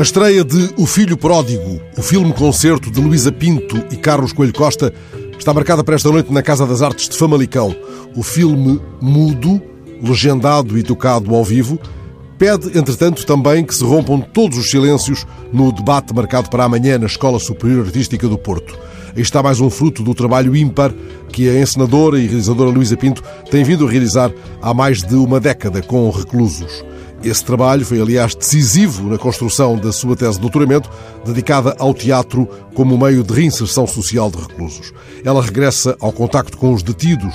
A estreia de O Filho Pródigo, o filme-concerto de Luísa Pinto e Carlos Coelho Costa, está marcada para esta noite na Casa das Artes de Famalicão. O filme mudo, legendado e tocado ao vivo, pede, entretanto, também que se rompam todos os silêncios no debate marcado para amanhã na Escola Superior Artística do Porto. Aí está mais um fruto do trabalho ímpar que a encenadora e realizadora Luísa Pinto tem vindo a realizar há mais de uma década com reclusos. Esse trabalho foi, aliás, decisivo na construção da sua tese de doutoramento, dedicada ao teatro como meio de reinserção social de reclusos. Ela regressa ao contacto com os detidos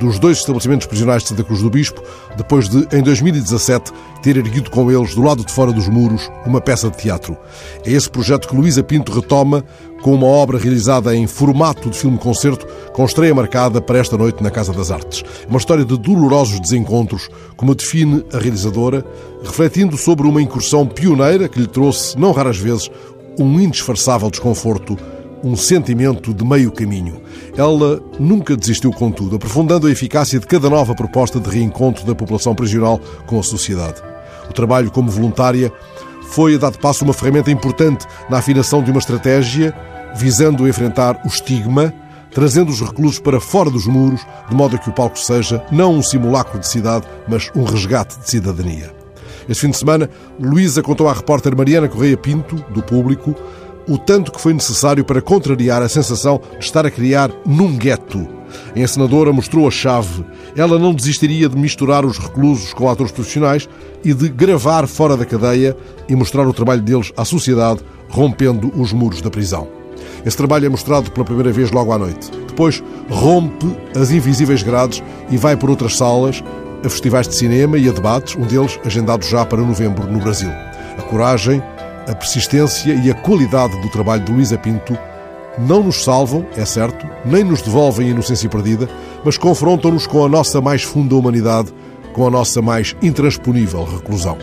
dos dois estabelecimentos prisionais de Santa Cruz do Bispo, depois de, em 2017, ter erguido com eles, do lado de fora dos muros, uma peça de teatro. É esse projeto que Luísa Pinto retoma com uma obra realizada em formato de filme-concerto, com estreia marcada para esta noite na Casa das Artes. Uma história de dolorosos desencontros, como define a realizadora, refletindo sobre uma incursão pioneira que lhe trouxe, não raras vezes, um indisfarçável desconforto, um sentimento de meio caminho. Ela nunca desistiu, contudo, aprofundando a eficácia de cada nova proposta de reencontro da população prisional com a sociedade. O trabalho como voluntária foi a dado passo uma ferramenta importante na afinação de uma estratégia visando enfrentar o estigma, trazendo os reclusos para fora dos muros, de modo a que o palco seja não um simulacro de cidade, mas um resgate de cidadania. Este fim de semana, Luísa contou à repórter Mariana Correia Pinto, do público, o tanto que foi necessário para contrariar a sensação de estar a criar num gueto. A encenadora mostrou a chave. Ela não desistiria de misturar os reclusos com atores profissionais e de gravar fora da cadeia e mostrar o trabalho deles à sociedade, rompendo os muros da prisão. Esse trabalho é mostrado pela primeira vez logo à noite. Depois rompe as invisíveis grades e vai por outras salas, a festivais de cinema e a debates, um deles agendado já para novembro no Brasil. A coragem, a persistência e a qualidade do trabalho de Luísa Pinto não nos salvam, é certo, nem nos devolvem a inocência perdida, mas confrontam-nos com a nossa mais funda humanidade, com a nossa mais intransponível reclusão.